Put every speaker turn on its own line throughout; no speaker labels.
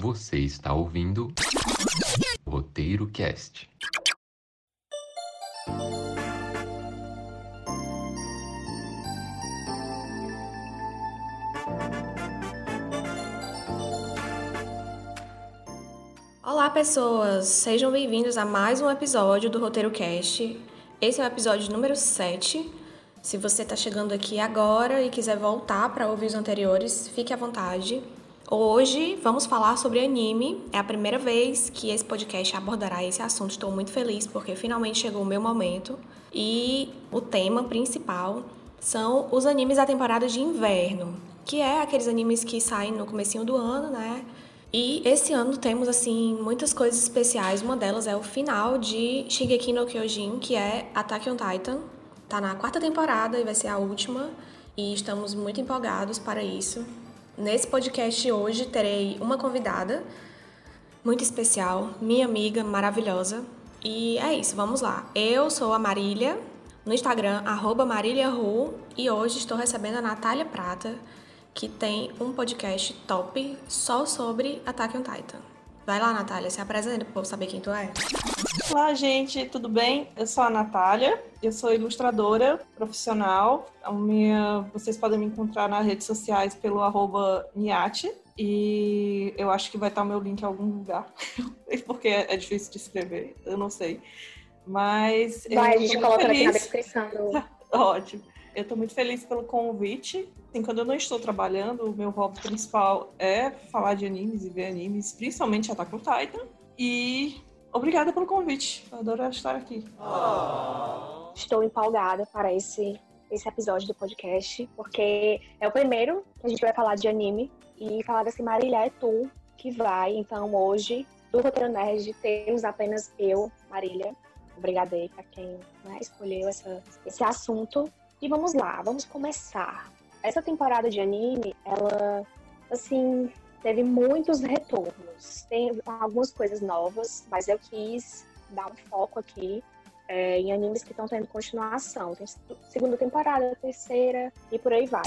Você está ouvindo Roteiro Cast.
Olá, pessoas! Sejam bem-vindos a mais um episódio do Roteiro Cast. Esse é o episódio número 7. Se você está chegando aqui agora e quiser voltar para ouvir os anteriores, fique à vontade. Hoje vamos falar sobre anime. É a primeira vez que esse podcast abordará esse assunto. Estou muito feliz porque finalmente chegou o meu momento. E o tema principal são os animes da temporada de inverno, que é aqueles animes que saem no comecinho do ano, né? E esse ano temos assim muitas coisas especiais. Uma delas é o final de Shingeki no Kyojin, que é Attack on Titan. Tá na quarta temporada e vai ser a última, e estamos muito empolgados para isso. Nesse podcast hoje terei uma convidada muito especial, minha amiga maravilhosa. E é isso, vamos lá. Eu sou a Marília, no Instagram, arroba maríliaru, e hoje estou recebendo a Natália Prata, que tem um podcast top só sobre Attack on Titan. Vai lá, Natália, se apresenta para saber quem tu é.
Olá, gente, tudo bem? Eu sou a Natália, eu sou ilustradora profissional. A minha, vocês podem me encontrar nas redes sociais pelo arroba Niate. E eu acho que vai estar o meu link em algum lugar, porque é difícil de escrever, eu não sei. Mas.
Vai, a gente coloca feliz. aqui na descrição. Do...
Ótimo. Eu estou muito feliz pelo convite. Assim, quando eu não estou trabalhando, o meu hobby principal é falar de animes e ver animes, principalmente Attack on Titan. E obrigada pelo convite. Eu adoro estar aqui.
Estou empolgada para esse, esse episódio do podcast, porque é o primeiro que a gente vai falar de anime e falar desse Marília é tu que vai. Então hoje, do Roteiro Nerd, temos apenas eu, Marília. Obrigada aí para quem né, escolheu essa, esse assunto. E vamos lá, vamos começar. Essa temporada de anime, ela, assim, teve muitos retornos. Tem algumas coisas novas, mas eu quis dar um foco aqui é, em animes que estão tendo continuação. Tem segunda temporada, terceira e por aí vai.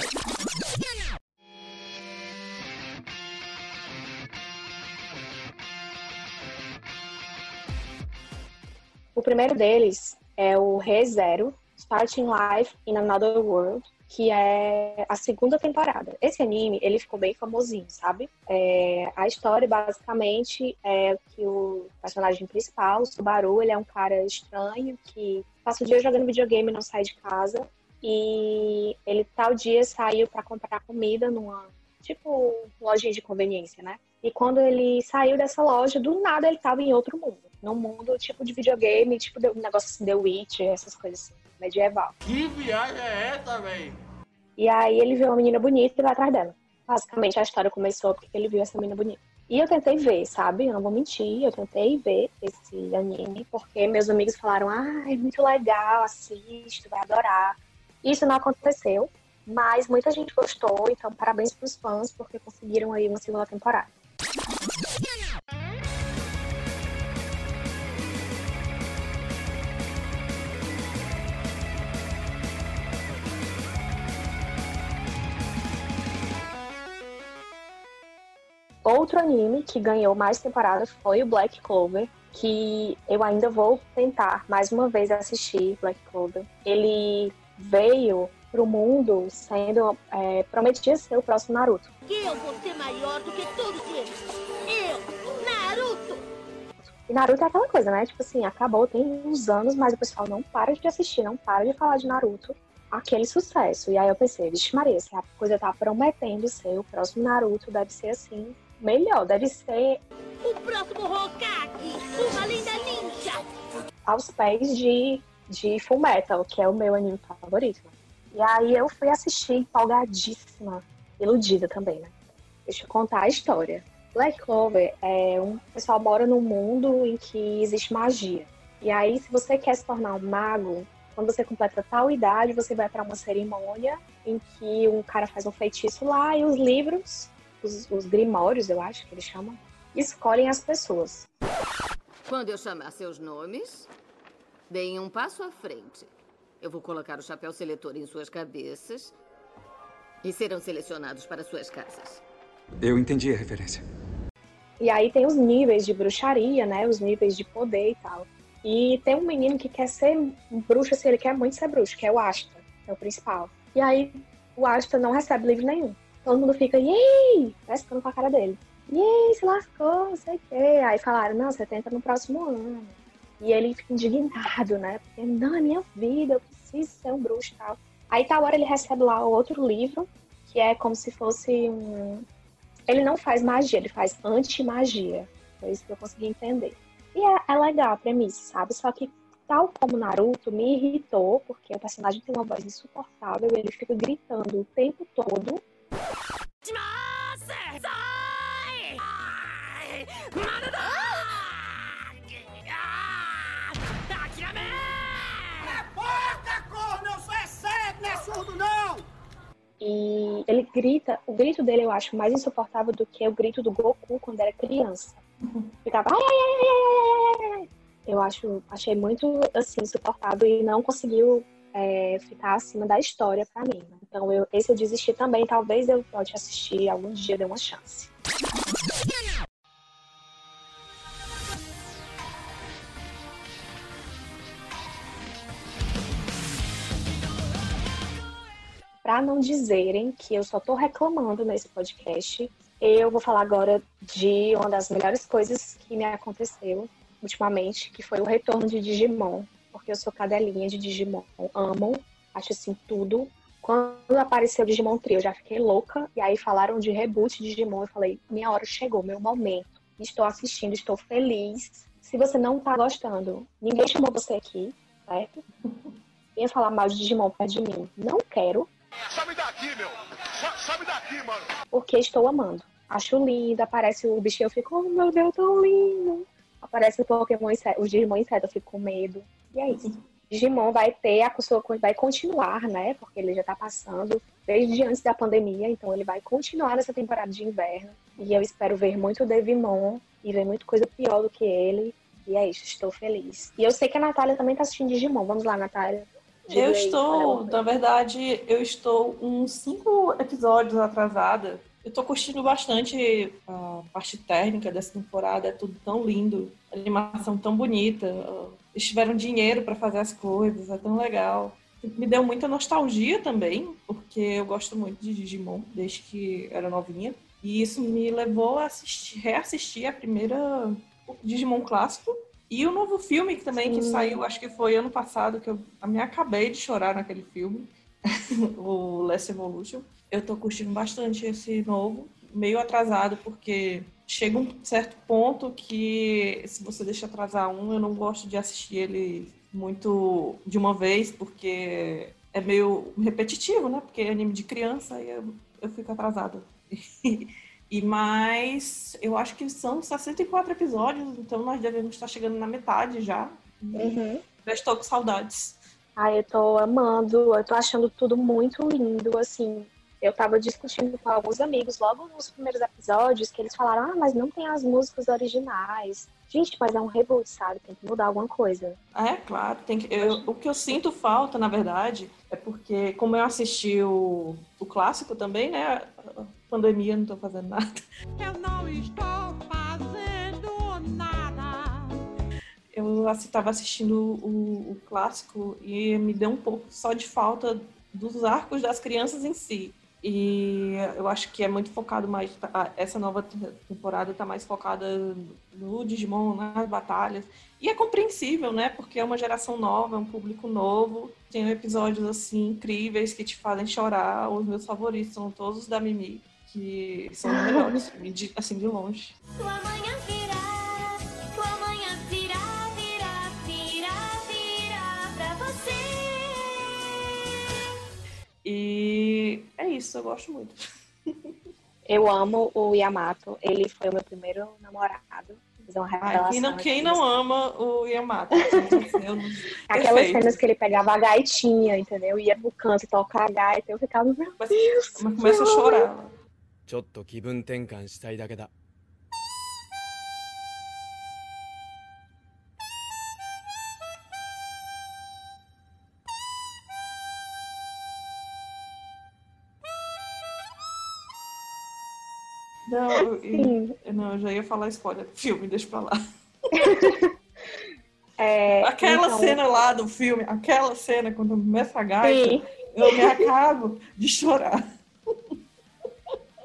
O primeiro deles é o ReZero, Starting Life in Another World, que é a segunda temporada. Esse anime, ele ficou bem famosinho, sabe? É, a história, basicamente, é que o personagem principal, o Subaru, ele é um cara estranho que passa o dia jogando videogame e não sai de casa. E ele, tal dia, saiu para comprar comida numa, tipo, lojinha de conveniência, né? E quando ele saiu dessa loja, do nada ele tava em outro mundo. Num mundo tipo de videogame, tipo um negócio assim, The Witch, essas coisas assim medieval.
Que viagem é essa, velho?
E aí ele viu uma menina bonita e vai atrás dela. Basicamente a história começou porque ele viu essa menina bonita. E eu tentei ver, sabe? Eu não vou mentir, eu tentei ver esse anime, porque meus amigos falaram, ah, é muito legal, assiste, vai adorar. Isso não aconteceu, mas muita gente gostou, então parabéns pros fãs, porque conseguiram aí uma segunda temporada. Outro anime que ganhou mais temporadas foi o Black Clover, que eu ainda vou tentar mais uma vez assistir Black Clover. Ele veio pro mundo sendo é, prometia ser o próximo Naruto.
Eu vou ser maior do que todos eles. Eu, Naruto.
E Naruto é aquela coisa, né? Tipo assim, acabou tem uns anos, mas o pessoal não para de assistir, não para de falar de Naruto. Aquele sucesso. E aí eu pensei, vixe Maria, se a coisa tá prometendo ser o próximo Naruto, deve ser assim, melhor, deve ser.
O próximo Hokage, uma linda ninja!
Aos pés de, de Full Metal, que é o meu anime favorito. E aí eu fui assistir empolgadíssima, iludida também, né? Deixa eu contar a história. Black Clover é um o pessoal mora num mundo em que existe magia. E aí, se você quer se tornar um mago, quando você completa tal idade, você vai para uma cerimônia em que um cara faz um feitiço lá e os livros os, os grimórios, eu acho que eles chamam, escolhem as pessoas.
Quando eu chamar seus nomes, deem um passo à frente. Eu vou colocar o chapéu seletor em suas cabeças e serão selecionados para suas casas.
Eu entendi a referência.
E aí tem os níveis de bruxaria, né? Os níveis de poder e tal. E tem um menino que quer ser bruxo, assim, ele quer muito ser bruxo, que é o Asta, é o principal. E aí o Asta não recebe livro nenhum. Todo mundo fica, yay! Pescando com a cara dele. Yay, se lascou, não sei o quê. Aí falaram, não, você tenta no próximo ano. E ele fica indignado, né? Porque, não, é minha vida, eu preciso ser um bruxo e tal. Aí tal hora ele recebe lá outro livro, que é como se fosse um. Ele não faz magia, ele faz anti-magia. Foi isso que eu consegui entender. E é, é legal a premissa, sabe? Só que, tal como Naruto, me irritou, porque o personagem tem uma voz insuportável ele fica gritando o tempo todo. E ele grita, o grito dele eu acho mais insuportável do que o grito do Goku quando era criança. Ficava ai, ai, ai, ai. Eu acho, achei muito assim insuportável e não conseguiu é, ficar acima da história para mim. Então eu, esse eu desisti também. Talvez eu volte assistir algum dia, dê uma chance. Para não dizerem que eu só tô reclamando nesse podcast, eu vou falar agora de uma das melhores coisas que me aconteceu ultimamente, que foi o retorno de Digimon, porque eu sou cadelinha de Digimon, amo, acho assim tudo. Quando apareceu o Digimon Trio, eu já fiquei louca, e aí falaram de reboot de Digimon, eu falei, minha hora chegou, meu momento. Estou assistindo, estou feliz. Se você não tá gostando, ninguém chamou você aqui, certo? Venha falar mal de Digimon perto de mim. Não quero,
Sabe daqui, meu. Sabe daqui, mano.
porque estou amando. Acho lindo, aparece o bichinho, eu fico, oh meu Deus, tão lindo. Aparece o Pokémon inseto, o Digimon inseto, eu fico com medo. E é isso. Digimon vai ter, a sua, vai continuar, né? Porque ele já tá passando desde antes da pandemia, então ele vai continuar nessa temporada de inverno. E eu espero ver muito Devimon e ver muita coisa pior do que ele. E é isso, estou feliz. E eu sei que a Natália também tá assistindo Digimon. Vamos lá, Natália. Diga
Eu
aí,
estou, na verdade, eu estou uns cinco episódios atrasada. Eu tô curtindo bastante a parte técnica dessa temporada, é tudo tão lindo, a animação tão bonita. Eles tiveram dinheiro para fazer as coisas, é tão legal. Me deu muita nostalgia também, porque eu gosto muito de Digimon desde que era novinha. E isso me levou a assistir, reassistir a primeira Digimon clássico e o novo filme que também que
Sim.
saiu, acho que foi ano passado, que eu me acabei de chorar naquele filme, o Last Evolution. Eu tô curtindo bastante esse novo, meio atrasado, porque chega um certo ponto que se você deixa atrasar um, eu não gosto de assistir ele muito de uma vez, porque é meio repetitivo, né? Porque é anime de criança e eu, eu fico atrasada. E mais, eu acho que são 64 episódios, então nós devemos estar chegando na metade já.
Uhum.
Já estou com saudades.
Ai, eu tô amando, eu tô achando tudo muito lindo, assim. Eu tava discutindo com alguns amigos logo nos primeiros episódios que eles falaram, ah, mas não tem as músicas originais. Gente, mas é um reboot, sabe? Tem que mudar alguma coisa.
É, claro. Tem que, eu- o que eu sinto falta, na verdade, é porque, como eu assisti o, o clássico também, né? a Pandemia, não tô fazendo nada.
Eu não estou fazendo nada.
Eu estava assistindo o, o clássico e me deu um pouco só de falta dos arcos das crianças em si. E eu acho que é muito focado mais. a- Essa nova te- temporada tá mais focada no Digimon, nas batalhas. E é compreensível, né? Porque é uma geração nova, é um público novo. Tem episódios assim incríveis que te fazem chorar. Os meus favoritos são todos os da Mimi, que são os melhores, assim, de longe.
Tua manhã virá, tua manhã virá, virá, virá, virá pra você.
E é isso, eu gosto muito.
Eu amo o Yamato, ele foi o meu primeiro namorado. Fiz uma
Ai,
revelação
quem não, quem
aqui.
não ama o Yamato? Eu não-
Aquelas
Perfeito.
cenas que ele pegava a gaitinha, entendeu? Ia pro canto tocar a gaita, eu ficava, meu
Mas,
Deus,
mas começa a chorar.
ちょっと気分転換したいだけだ
Não, eu,
Sim.
eu- não, eu já ia falar spoiler do filme, deixa pra lá.
É,
Aquela
então,
cena lá do filme, aquela cena quando começa a gaita,
Sim,
eu me acabo de chorar.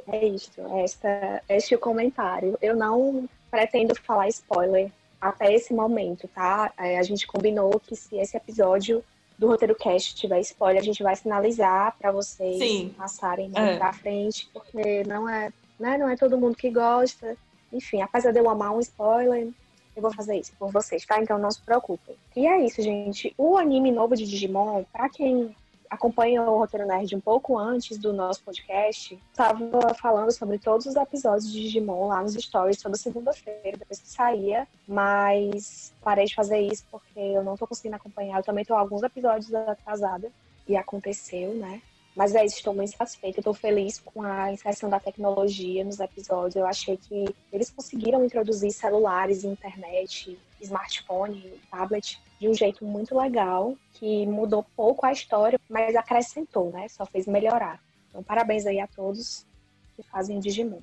é isso. Esta, este é o comentário. Eu não pretendo falar spoiler até esse momento, tá? É, a gente combinou que se esse episódio do Roteiro Cast tiver spoiler, a gente vai sinalizar pra vocês
Sim.
passarem
É.
pra frente, porque não é, né, não é todo mundo que gosta. Enfim, apesar de eu amar um spoiler, eu vou fazer isso por vocês, tá? Então não se preocupem. E é isso, gente. O anime novo de Digimon, pra quem acompanha o Roteiro Nerd um pouco antes do nosso podcast, tava falando sobre todos os episódios de Digimon lá nos stories toda segunda-feira, depois que saía, mas parei de fazer isso porque eu não tô conseguindo acompanhar. Eu também tô alguns episódios atrasada e aconteceu, né? Mas é isso, estou muito satisfeita. Tô feliz com a inserção da tecnologia nos episódios. Eu achei que eles conseguiram introduzir celulares, internet, smartphone, tablet de um jeito muito legal, que mudou pouco a história, mas acrescentou, né? Só fez melhorar. Então, parabéns aí a todos que fazem Digimon.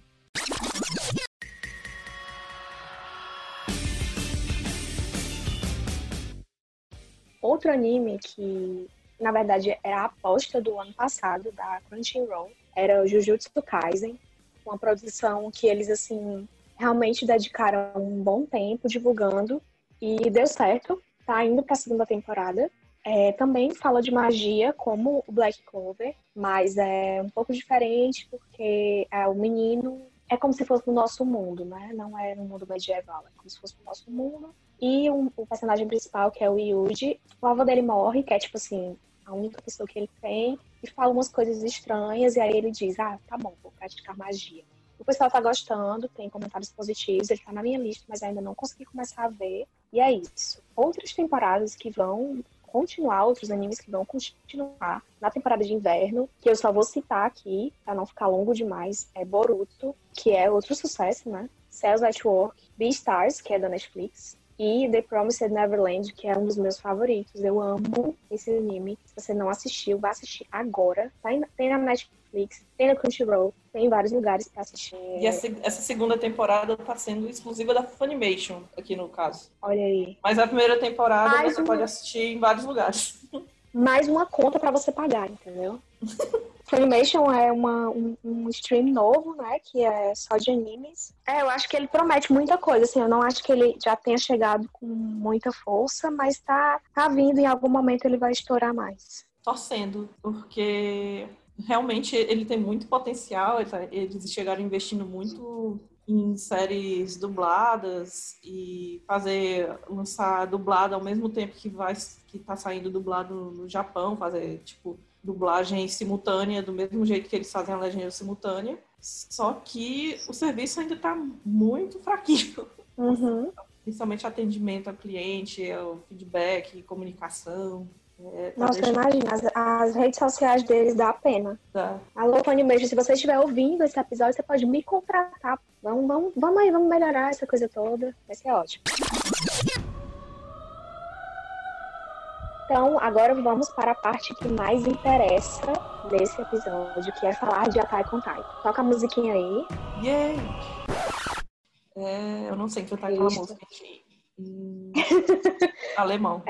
Outro anime que, na verdade, era a aposta do ano passado, da Crunchyroll, era Jujutsu Kaisen, uma produção que eles, assim, realmente dedicaram um bom tempo divulgando e deu certo. Tá indo pra segunda temporada. É, também fala de magia, como o Black Clover, mas é um pouco diferente porque é, o menino é como se fosse no nosso mundo, né? Não é no mundo medieval, é como se fosse no nosso mundo. E um- o personagem principal, que é o Yuji, o avô dele morre, que é tipo assim, a única pessoa que ele tem, e fala umas coisas estranhas, e aí ele diz, ah, tá bom, vou praticar magia. O pessoal tá gostando, tem comentários positivos, ele tá na minha lista, mas ainda não consegui começar a ver. E é isso. Outras temporadas que vão continuar, outros animes que vão continuar na temporada de inverno, que eu só vou citar aqui, pra não ficar longo demais, é Boruto, que é outro sucesso, né? Cells at Work, Beastars, que é da Netflix, e The Promised Neverland, que é um dos meus favoritos. Eu amo esse anime. Se você não assistiu, vá assistir agora. Tá em- Tem na Netflix, tem na Crunchyroll, tem em vários lugares pra assistir.
E essa, segunda temporada tá sendo exclusiva da Funimation, aqui no caso.
Olha aí.
Mas a primeira temporada
Mais
você
uma-
pode assistir em vários lugares.
mais uma conta pra você pagar, entendeu? Funimation é uma, um, um stream novo, né? Que é só de animes. É, eu acho que ele promete muita coisa, assim. Eu não acho que ele já tenha chegado com muita força, mas tá, tá vindo em algum momento ele vai estourar mais.
Torcendo, porque realmente ele tem muito potencial. tá- Eles chegaram investindo muito em séries dubladas e fazer lançar dublado ao mesmo tempo que vai que tá saindo dublado no Japão, fazer tipo dublagem simultânea do mesmo jeito que eles fazem a legenda simultânea. Só que o serviço ainda tá muito fraquinho.
Uhum.
Principalmente atendimento ao cliente, o feedback, comunicação. É, tá
Nossa,
deixando-
imagina, as, as redes sociais deles dá pena.
Tá.
Alô, Funimation, se você estiver ouvindo esse episódio, você pode me contratar. Vamos, vamos, vamos aí, vamos melhorar essa coisa toda. Vai ser ótimo. Então, agora vamos para a parte que mais interessa desse episódio, que é falar de Attack on Titan. Toca a musiquinha aí.
Yay! É, eu não sei cantar aquela música em alemão.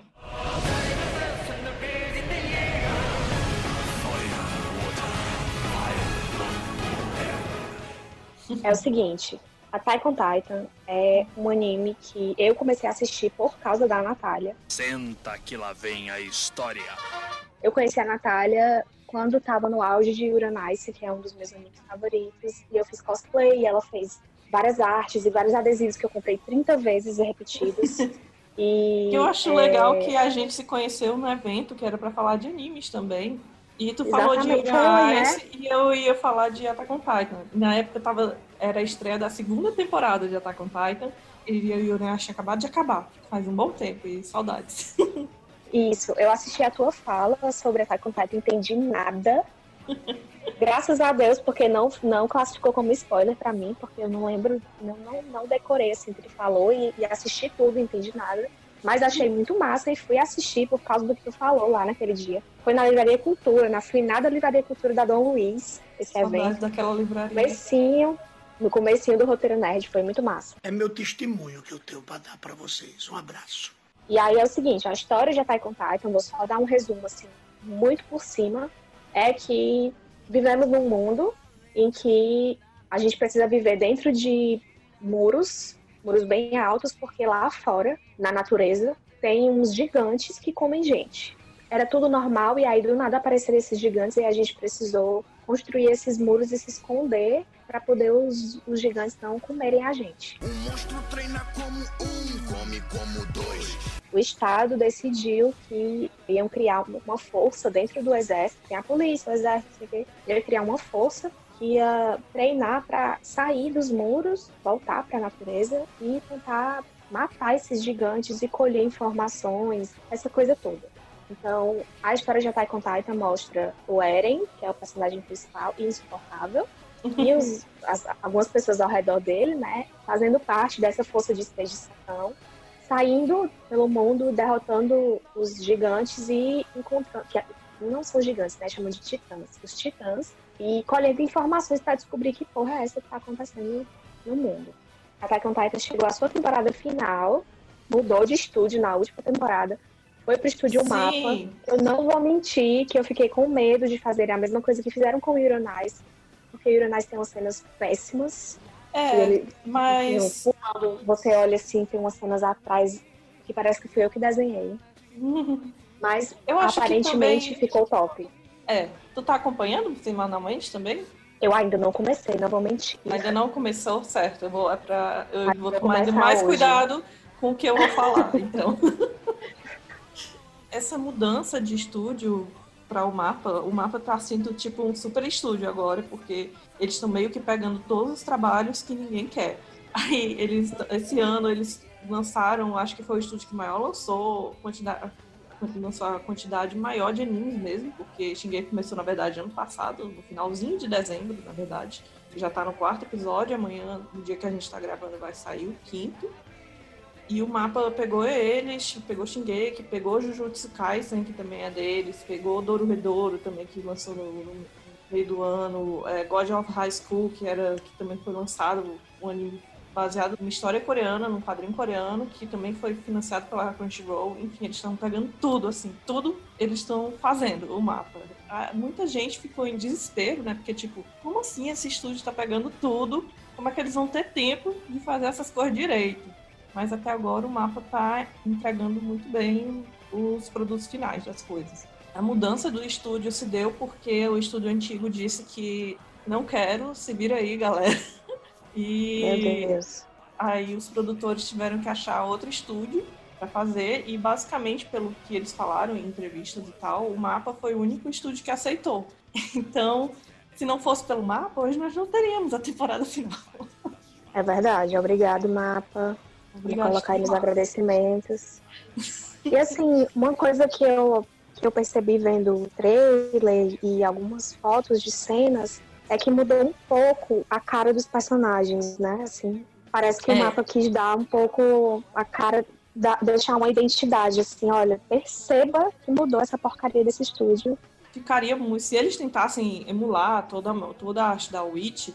É o seguinte, Attack on Titan é um anime que eu comecei a assistir por causa da Natália.
Senta que lá vem a história.
Eu conheci a Natália quando tava no auge de Uranice, que é um dos meus animes favoritos. E eu fiz cosplay e ela fez várias artes e vários adesivos que eu comprei 30 vezes e repetidos. E
eu acho
é,
legal que a gente se conheceu no evento que era pra falar de animes também. E tu falou de
Exatamente,
Uranice
foi,
e eu ia falar de Attack on Titan. Na época tava, era a estreia da segunda temporada de Attack on Titan. E eu Uranice tinha acabado de acabar. Faz um bom tempo e saudades.
Isso, eu assisti a tua fala sobre Attack on Titan, entendi nada. Graças a Deus, porque não, não classificou como spoiler pra mim, porque eu não lembro, não, não, não decorei assim o que ele falou e, e assisti tudo, entendi nada. Mas achei muito massa e fui assistir por causa do que tu falou lá naquele dia. Foi na Livraria Cultura, na finada Livraria Cultura da Dom Luiz, esse
Saudades
evento.
daquela livraria.
Comecinho, no comecinho do Roteiro Nerd, foi muito massa.
É meu testemunho que eu tenho para dar para vocês. Um abraço.
E aí é o seguinte, a história de Attack on Titan, vou só dar um resumo assim, muito por cima, é que vivemos num mundo em que a gente precisa viver dentro de muros, muros bem altos, porque lá fora, na natureza, tem uns gigantes que comem gente. Era tudo normal e aí do nada apareceram esses gigantes e a gente precisou construir esses muros e se esconder para poder os, os gigantes não comerem a gente.
Um monstro treina como um, come como dois.
O Estado decidiu que iam criar uma força dentro do exército, tem a polícia, o exército, o ia criar uma força ia treinar para sair dos muros, voltar para a natureza e tentar matar esses gigantes e colher informações, essa coisa toda. Então, a história de Attack on Titan mostra o Eren, que é o personagem principal, insuportável, e os, as- algumas pessoas ao redor dele, né, fazendo parte dessa força de expedição, saindo pelo mundo, derrotando os gigantes e encontrando. Que não são gigantes, né? Chamam de titãs. Os titãs. E colhendo informações para descobrir que porra é essa que está acontecendo no mundo. Attack on Titan chegou à sua temporada final, mudou de estúdio na última temporada, foi pro estúdio
Sim.
Mapa. Eu não vou mentir que eu fiquei com medo de fazer a mesma coisa que fizeram com o Uranais, porque o Uranais tem umas cenas péssimas.
É,
ele-
mas.
fundo, você olha assim, tem umas cenas atrás que parece que fui eu que desenhei. Mas aparentemente
também-
ficou top.
É, tu tá acompanhando semanalmente também?
Eu ainda não comecei, não vou mentir.
Ainda não começou certo. Eu vou, é pra, eu
Mas
vou tomar mais
hoje.
cuidado com o que eu vou falar, então. Essa mudança de estúdio para o mapa, o mapa tá sendo tipo um super estúdio agora, porque eles estão meio que pegando todos os trabalhos que ninguém quer. Aí eles esse ano eles lançaram, acho que foi o estúdio que maior lançou quantidade lançou a quantidade maior de animes mesmo, porque Shingeki começou na verdade ano passado, no finalzinho de dezembro, na verdade. Já tá no quarto episódio, amanhã, no dia que a gente tá gravando, vai sair o quinto. E o mapa pegou eles, pegou Shingeki, pegou Jujutsu Kaisen, que também é deles, pegou Dorohedoro também, que lançou no, no meio do ano, é, God of High School, que, era, que também foi lançado, um anime baseado numa história coreana, num quadrinho coreano, que também foi financiado pela Crunchyroll. Enfim, eles estão pegando tudo, assim, tudo eles estão fazendo, o mapa. Ah, Muita gente ficou em desespero, né? Porque, tipo, como assim esse estúdio está pegando tudo? Como é que eles vão ter tempo de fazer essas coisas direito? Mas até agora o mapa tá entregando muito bem os produtos finais das coisas. A mudança do estúdio se deu porque o estúdio antigo disse que não quero, se vira aí, galera. E aí os produtores tiveram que achar outro estúdio para fazer e basicamente pelo que eles falaram em entrevistas e tal, o mapa foi o único estúdio que aceitou. Então, se não fosse pelo mapa, hoje nós não teríamos a temporada final.
É verdade. Obrigado, mapa. Vou
Obrigada,
colocar aí nos agradecimentos. E assim, uma coisa que eu, que eu percebi vendo o trailer e algumas fotos de cenas é que mudou um pouco a cara dos personagens, né? Assim, parece que
É.
o mapa quis dar um pouco a cara, da- deixar uma identidade, assim, olha, perceba que mudou essa porcaria desse estúdio.
Ficaria muito. Se eles tentassem emular toda, toda a arte da Witch,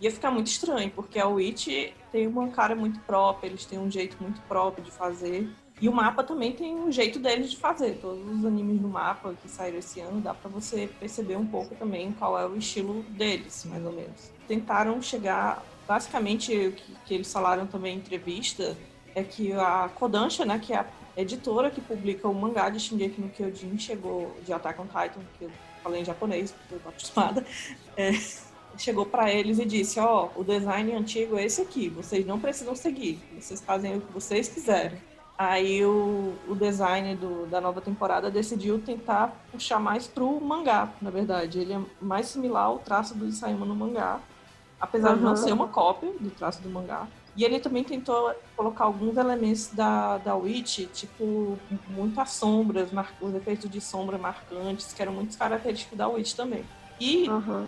ia ficar muito estranho, porque a Witch tem uma cara muito própria, eles têm um jeito muito próprio de fazer. E o mapa também tem um jeito deles de fazer. Todos os animes do mapa que saíram esse ano, dá pra você perceber um pouco também qual é o estilo deles, mais ou menos. Tentaram chegar. Basicamente, o que, que eles falaram também em entrevista é que a Kodansha, né, que é a editora que publica o mangá de Shingeki no Kyojin, chegou de Attack on Titan, que eu falei em japonês, porque eu tô acostumada, é, chegou pra eles e disse, ó, o design antigo é esse aqui, vocês não precisam seguir, vocês fazem o que vocês quiserem. Aí o, o design do- da nova temporada decidiu tentar puxar mais pro mangá, na verdade. Ele é mais similar ao traço do Isayama no mangá, apesar de não ser uma cópia do traço do mangá. E ele também tentou colocar alguns elementos da, da Witch, tipo, muitas sombras, mar- os efeitos de sombra marcantes, que eram muito característicos da Witch também. E
Aham.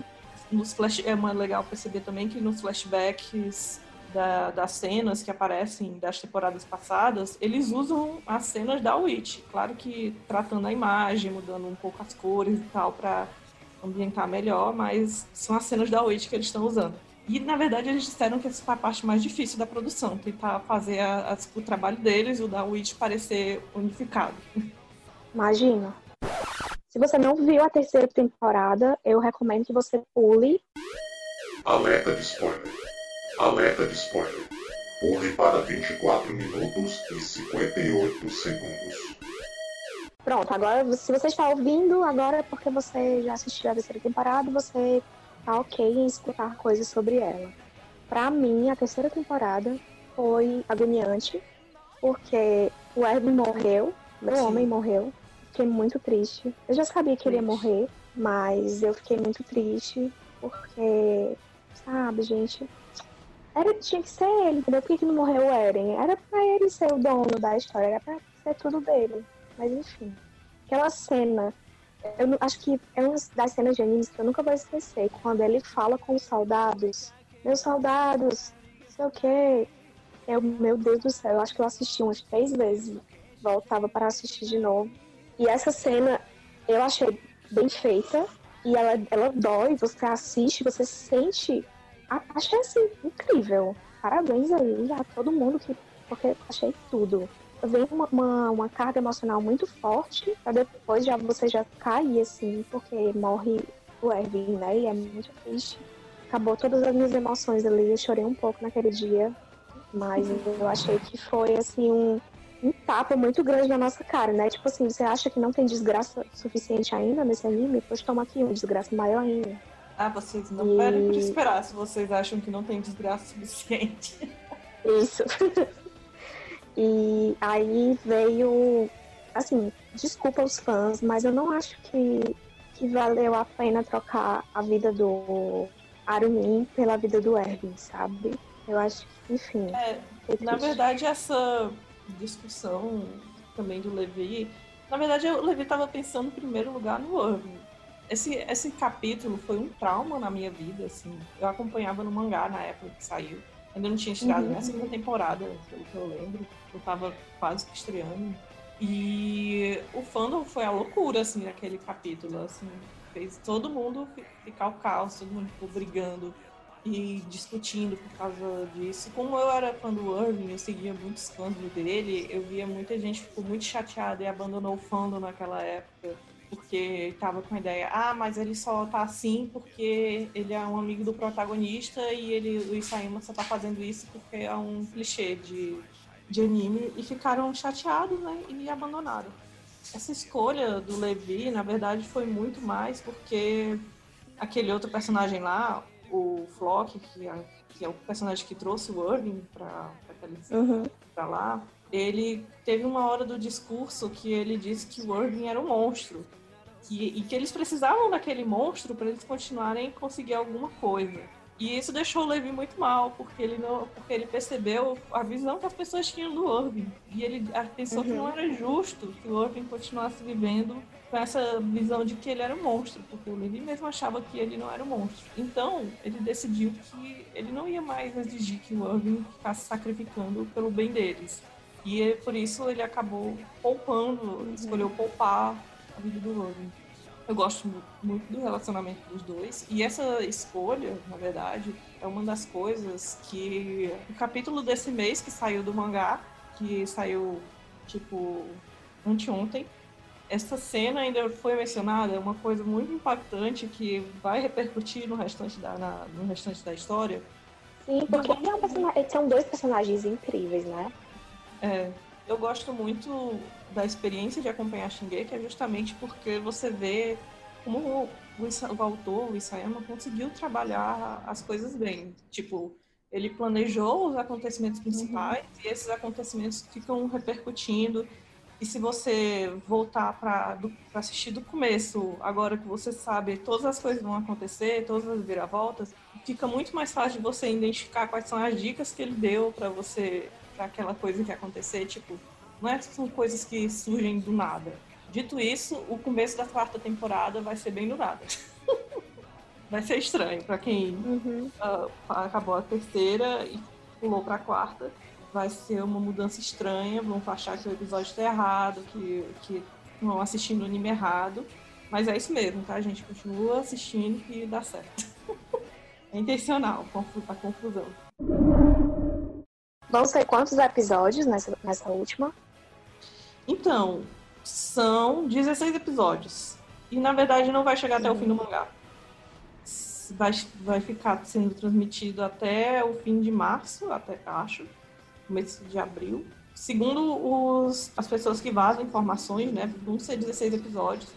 nos flash, é legal perceber também que nos flashbacks da- das cenas que aparecem das temporadas passadas, eles usam as cenas da Witch. Claro que tratando a imagem, mudando um pouco as cores e tal, para ambientar melhor, mas são as cenas da Witch que eles estão usando. E, na verdade, eles disseram que essa foi a parte mais difícil da produção, tentar fazer a- as- o trabalho deles, o da Witch, parecer unificado.
Imagina. Se você não viu a terceira temporada, eu recomendo que você pule.
Alerta de spoiler. Alerta de spoiler. Pule para 24 minutos e 58 segundos.
Pronto, agora, se você está ouvindo, agora é porque você já assistiu a terceira temporada, você tá ok em escutar coisas sobre ela. Pra mim, a terceira temporada foi agoniante, porque o Erwin morreu, meu
Sim.
homem morreu. Fiquei muito triste. Eu já sabia que ele ia morrer, mas eu fiquei muito triste, porque, sabe, gente, era, tinha que ser ele, entendeu? Por que, que não morreu o Eren? Era pra ele ser o dono da história, era pra ser tudo dele. Mas enfim, aquela cena, eu acho que é uma das cenas de animes que eu nunca vou esquecer, quando ele fala com os soldados, meus soldados, não sei o quê. Eu, meu Deus do céu, eu acho que eu assisti umas três vezes, voltava para assistir de novo. E essa cena eu achei bem feita, e ela, ela dói, você assiste, você sente. Achei assim, incrível. Parabéns aí a todo mundo que. Porque achei tudo vem uma, uma, uma carga emocional muito forte, pra depois já você já cair, assim, porque morre o Erwin, né? E é muito triste. Acabou todas as minhas emoções ali, eu chorei um pouco naquele dia, mas eu achei que foi, assim, um, um tapa muito grande na nossa cara, né? Tipo assim, você acha que não tem desgraça suficiente ainda nesse anime? Pois toma aqui uma desgraça maior ainda.
Ah, vocês não
E-
por esperar se vocês acham que não tem desgraça suficiente.
Isso. e aí veio, assim, desculpa os fãs, mas eu não acho que, que valeu a pena trocar a vida do Arumin pela vida do Erwin, sabe? Eu acho que, enfim.
É,
fiquei
Na verdade, essa discussão também do Levi, na verdade, o Levi estava pensando em primeiro lugar no Irving. Esse, esse capítulo foi um trauma na minha vida, assim. Eu acompanhava no mangá na época que saiu. Ainda não tinha estreado
Uhum.
nem a segunda temporada, pelo que eu lembro. Eu tava quase que estreando. E o fandom foi a loucura, assim, naquele capítulo, assim. Fez todo mundo fi- ficar o caos, todo mundo ficou brigando e discutindo por causa disso. Como eu era fã do Irving, eu seguia muito escândalo dele, eu via muita gente ficou muito chateada e abandonou o fandom naquela época, porque tava com a ideia, ah, mas ele só tá assim porque ele é um amigo do protagonista e ele, o Isaima só tá fazendo isso porque é um clichê de, de anime, e ficaram chateados, né, e abandonaram. Essa escolha do Levi, na verdade, foi muito mais porque aquele outro personagem lá, o Flock, que é, que é o personagem que trouxe o Irving aquele,
Uhum.
lá, ele teve uma hora do discurso que ele disse que o Irving era um monstro. Que, e que eles precisavam daquele monstro para eles continuarem a conseguir alguma coisa. E isso deixou o Levi muito mal, porque ele, não, porque ele percebeu a visão que as pessoas tinham do Irving. E ele pensou que
Uhum.
não era justo que o Irving continuasse vivendo com essa visão de que ele era um monstro, porque o Levi mesmo achava que ele não era um monstro. Então, ele decidiu que ele não ia mais exigir que o Irving ficasse sacrificando pelo bem deles. E é por isso ele acabou poupando, escolheu poupar a vida do Irving. Eu gosto mu- muito do relacionamento dos dois. E essa escolha, na verdade, é uma das coisas que o capítulo desse mês que saiu do mangá, que saiu tipo anteontem, essa cena ainda foi mencionada, é uma coisa muito impactante que vai repercutir no restante da, na- no restante da história.
Sim, porque é são dois personagens incríveis, né?
É, eu gosto muito da experiência de acompanhar Shingeki, é justamente porque você vê como o, Isa- o autor, o Isayama, conseguiu trabalhar as coisas bem. Tipo, ele planejou os acontecimentos principais e esses acontecimentos ficam repercutindo. E se você voltar para assistir do começo, agora que você sabe todas as coisas vão acontecer, todas as viravoltas, fica muito mais fácil de você identificar quais são as dicas que ele deu para você, para aquela coisa que acontecer. Tipo, não é que são coisas que surgem do nada. Dito isso, o começo da quarta temporada vai ser bem do nada. vai ser estranho para quem
Uhum.
ah, acabou a terceira e pulou para a quarta. Vai ser uma mudança estranha, vão achar que o episódio está errado, que, que estão assistindo o anime errado. Mas é isso mesmo, tá, gente? Continua assistindo que dá certo. É intencional a confusão.
Vão ser quantos episódios nessa, nessa última?
Então, são 16 episódios. E na verdade não vai chegar até o fim do mangá. Vai, vai ficar sendo transmitido até o fim de março, até acho, começo de abril. Segundo os, as pessoas que vazam informações, né, vão ser 16 episódios.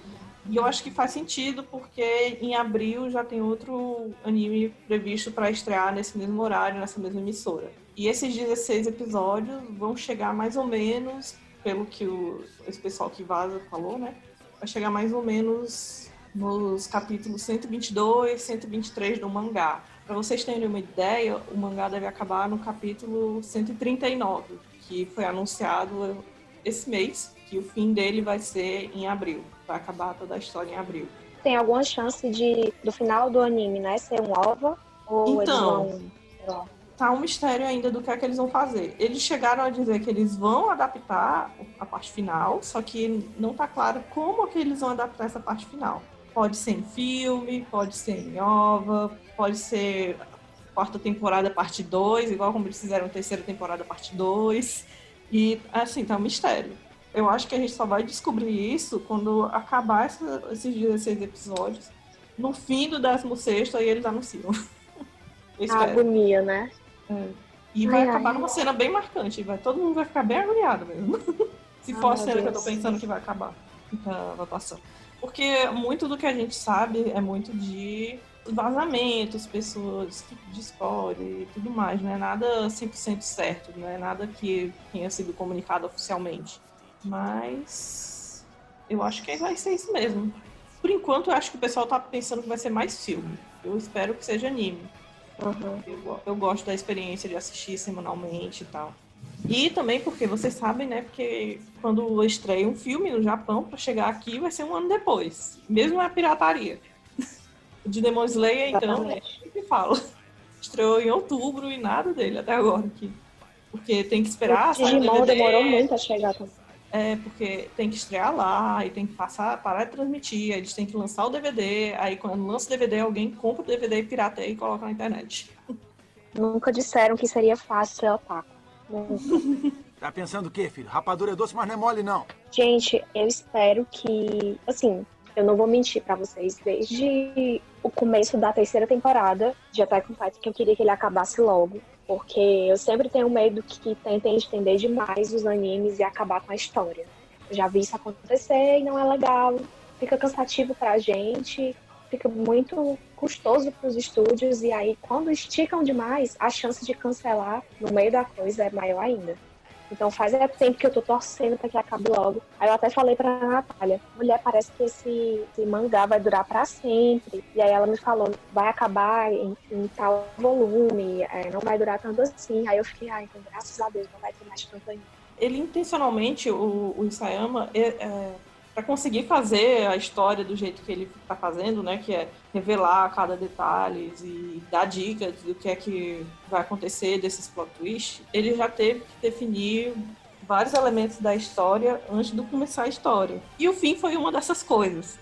E eu acho que faz sentido, porque em abril já tem outro anime previsto para estrear nesse mesmo horário, nessa mesma emissora. E esses 16 episódios vão chegar mais ou menos, pelo que o, esse pessoal que vaza falou, né? Vai chegar mais ou menos nos capítulos 122, 123 do mangá. Para vocês terem uma ideia, o mangá deve acabar no capítulo 139, que foi anunciado esse mês, que o fim dele vai ser em abril. Vai acabar toda a história em abril.
Tem alguma chance de do final do anime, né, ser um OVA? Ou
então,
eles vão...
tá um mistério ainda do que é que eles vão fazer. Eles chegaram a dizer que eles vão adaptar a parte final, só que não tá claro como que eles vão adaptar essa parte final. Pode ser em filme, pode ser em OVA, pode ser quarta temporada parte 2, igual como eles fizeram terceira temporada parte 2. E assim, tá um mistério. Eu acho que a gente só vai descobrir isso quando acabar essa, esses 16 episódios. No fim do 16 aí eles anunciam.
A agonia, né?
É. E vai
Ai,
acabar
ai.
numa cena bem marcante. Vai, todo mundo vai ficar bem agoniado mesmo. Se
Ai,
for a cena que eu tô
Deus.
pensando que vai acabar. Tá, vai passando. Porque muito do que a gente sabe é muito de vazamentos, pessoas, tipo de spoiler e tudo mais. Não é nada 100% certo. Não é nada que tenha sido comunicado oficialmente. Mas eu acho que vai ser isso mesmo. Por enquanto, eu acho que o pessoal tá pensando que vai ser mais filme. Eu espero que seja anime. Eu, go- eu gosto da experiência de assistir semanalmente e tal. E também porque vocês sabem, né? Porque quando estreia um filme no Japão, para chegar aqui vai ser um ano depois. Mesmo a pirataria. O de Demon Slayer, então, é o que fala. Estreou em outubro e nada dele até agora aqui. Porque tem que esperar
o Digimon demorou muito a chegar também.
É, porque tem que estrear lá, e tem que passar, parar de transmitir, aí eles têm que lançar o DVD, aí quando lança o DVD, alguém compra o DVD, pirateia e coloca na internet.
Nunca disseram que seria fácil ser otaku. Nunca.
Tá pensando o quê, filho? Rapadura é doce, mas não é mole, não.
Gente, eu espero que, assim, eu não vou mentir pra vocês, desde o começo da terceira temporada de Attack on Titan que eu queria que ele acabasse logo, porque eu sempre tenho medo que tentem estender demais os animes e acabar com a história. Eu já vi isso acontecer e não é legal, fica cansativo pra gente, fica muito custoso pros estúdios e aí quando esticam demais, a chance de cancelar no meio da coisa é maior ainda. Então faz é tempo que eu tô torcendo pra que acabe logo. Aí eu até falei pra Natália, mulher, parece que esse, esse mangá vai durar pra sempre. E aí ela me falou, vai acabar em, em tal volume, é, não vai durar tanto assim. Aí eu fiquei, ah, então graças a Deus não vai ter mais tanto ainda.
Ele intencionalmente, o, o Isayama, é, é, para conseguir fazer a história do jeito que ele tá fazendo, né, que é revelar cada detalhe e dar dicas do que é que vai acontecer desses plot twists, ele já teve que definir vários elementos da história antes de começar a história. E o fim foi uma dessas coisas.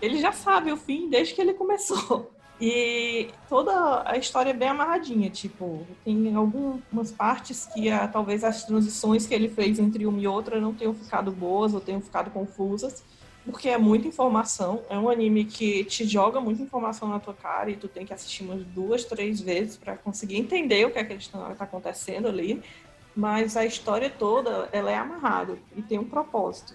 Ele já sabe o fim desde que ele começou. E toda a história é bem amarradinha, tipo, tem algumas partes que ah, talvez as transições que ele fez entre uma e outra não tenham ficado boas ou tenham ficado confusas, porque é muita informação. É um anime que te joga muita informação na tua cara e tu tem que assistir umas duas, três vezes para conseguir entender o que é que está acontecendo ali. Mas a história toda, ela é amarrada e tem um propósito.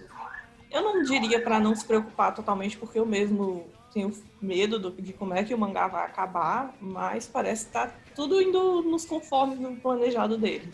Eu não diria para não se preocupar totalmente, porque eu mesmo tenho medo do- de como é que o mangá vai acabar, mas parece que tá tudo indo nos conformes do planejado dele.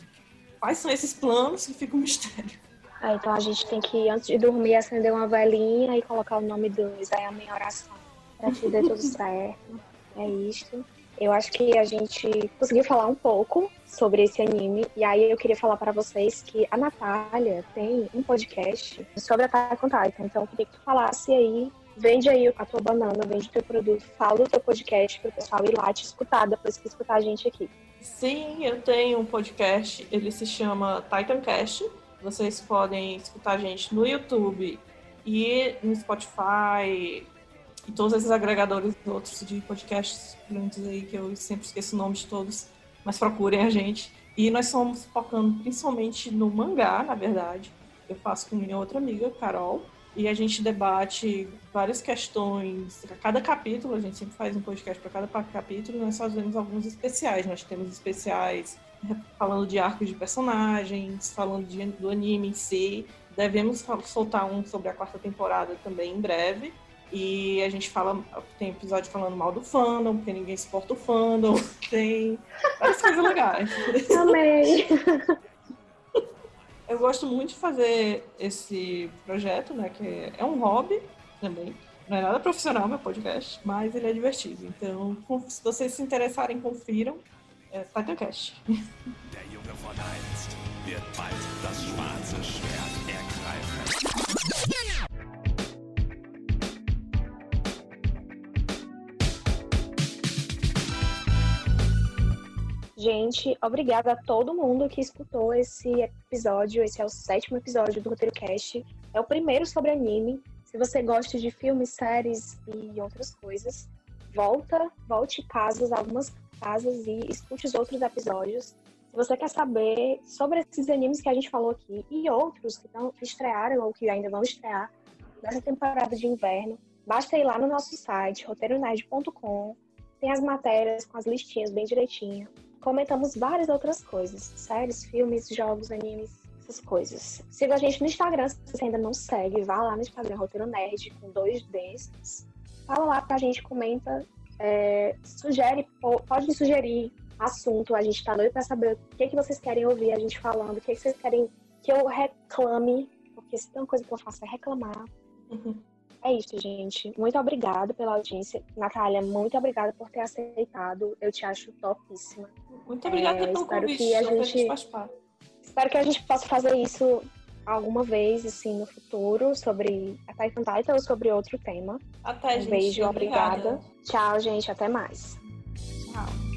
Quais são esses planos que fica um mistério.
É, então a gente tem que, antes de dormir, acender uma velhinha e colocar o nome do Isayama em oração. Pra que dê tudo certo. É isto. Eu acho que a gente conseguiu falar um pouco sobre esse anime. E aí eu queria falar para vocês que a Natália tem um podcast sobre Attack on. Então eu queria que tu falasse aí, vende aí a tua banana, vende o teu produto, fala o teu podcast pro pessoal ir lá te escutar, depois que escutar a gente aqui.
Sim, eu tenho um podcast, ele se chama Titancast. Vocês podem escutar a gente no YouTube e no Spotify, e todos esses agregadores outros de podcasts grandes aí, que eu sempre esqueço o nome de todos, mas procurem a gente. E nós somos focando principalmente no mangá, na verdade. Eu faço com minha outra amiga, Carol, e a gente debate várias questões. A cada capítulo, a gente sempre faz um podcast para cada capítulo, nós fazemos alguns especiais. Nós temos especiais falando de arcos de personagens, falando de, do anime em si. Devemos soltar um sobre a quarta temporada também em breve. E a gente fala, tem episódio falando mal do fandom, porque ninguém suporta o fandom, tem várias coisas legais.
Amei!
Eu gosto muito de fazer esse projeto, né? Que é um hobby também. Não é nada profissional meu podcast, mas ele é divertido. Então, se vocês se interessarem, confiram. É
schwarze Schwert
Gente, obrigada a todo mundo que escutou esse episódio. Esse é o sétimo episódio do Roteiro Cast. É o primeiro sobre anime. Se você gosta de filmes, séries e outras coisas, volta, volte casas, algumas casas e escute os outros episódios. Se você quer saber sobre esses animes que a gente falou aqui e outros que, não, estrearam ou que ainda vão estrear nessa temporada de inverno, basta ir lá no nosso site, roteironerd.com. Tem as matérias com as listinhas bem direitinho comentamos várias outras coisas, séries, filmes, jogos, animes, essas coisas. Siga a gente no Instagram, se você ainda não segue, vá lá no Instagram, Roteiro Nerd, com dois Ds. Fala lá pra gente, comenta, é, sugere, pode me sugerir assunto, a gente tá doido pra saber o que, que vocês querem ouvir a gente falando, o que, que vocês querem que eu reclame, porque se tem uma coisa que eu faço é reclamar.
Uhum.
É isso, gente. Muito obrigada pela audiência. Natália, muito obrigada por ter aceitado. Eu te acho topíssima.
Muito obrigada
É,
pelo
espero
convite.
que a gente-. Espero que a gente possa fazer isso alguma vez, assim, no futuro, sobre a Titan Titan ou sobre outro tema.
Até,
um
gente.
beijo,
Obrigada.
obrigada. Tchau, gente. Até mais.
Tchau.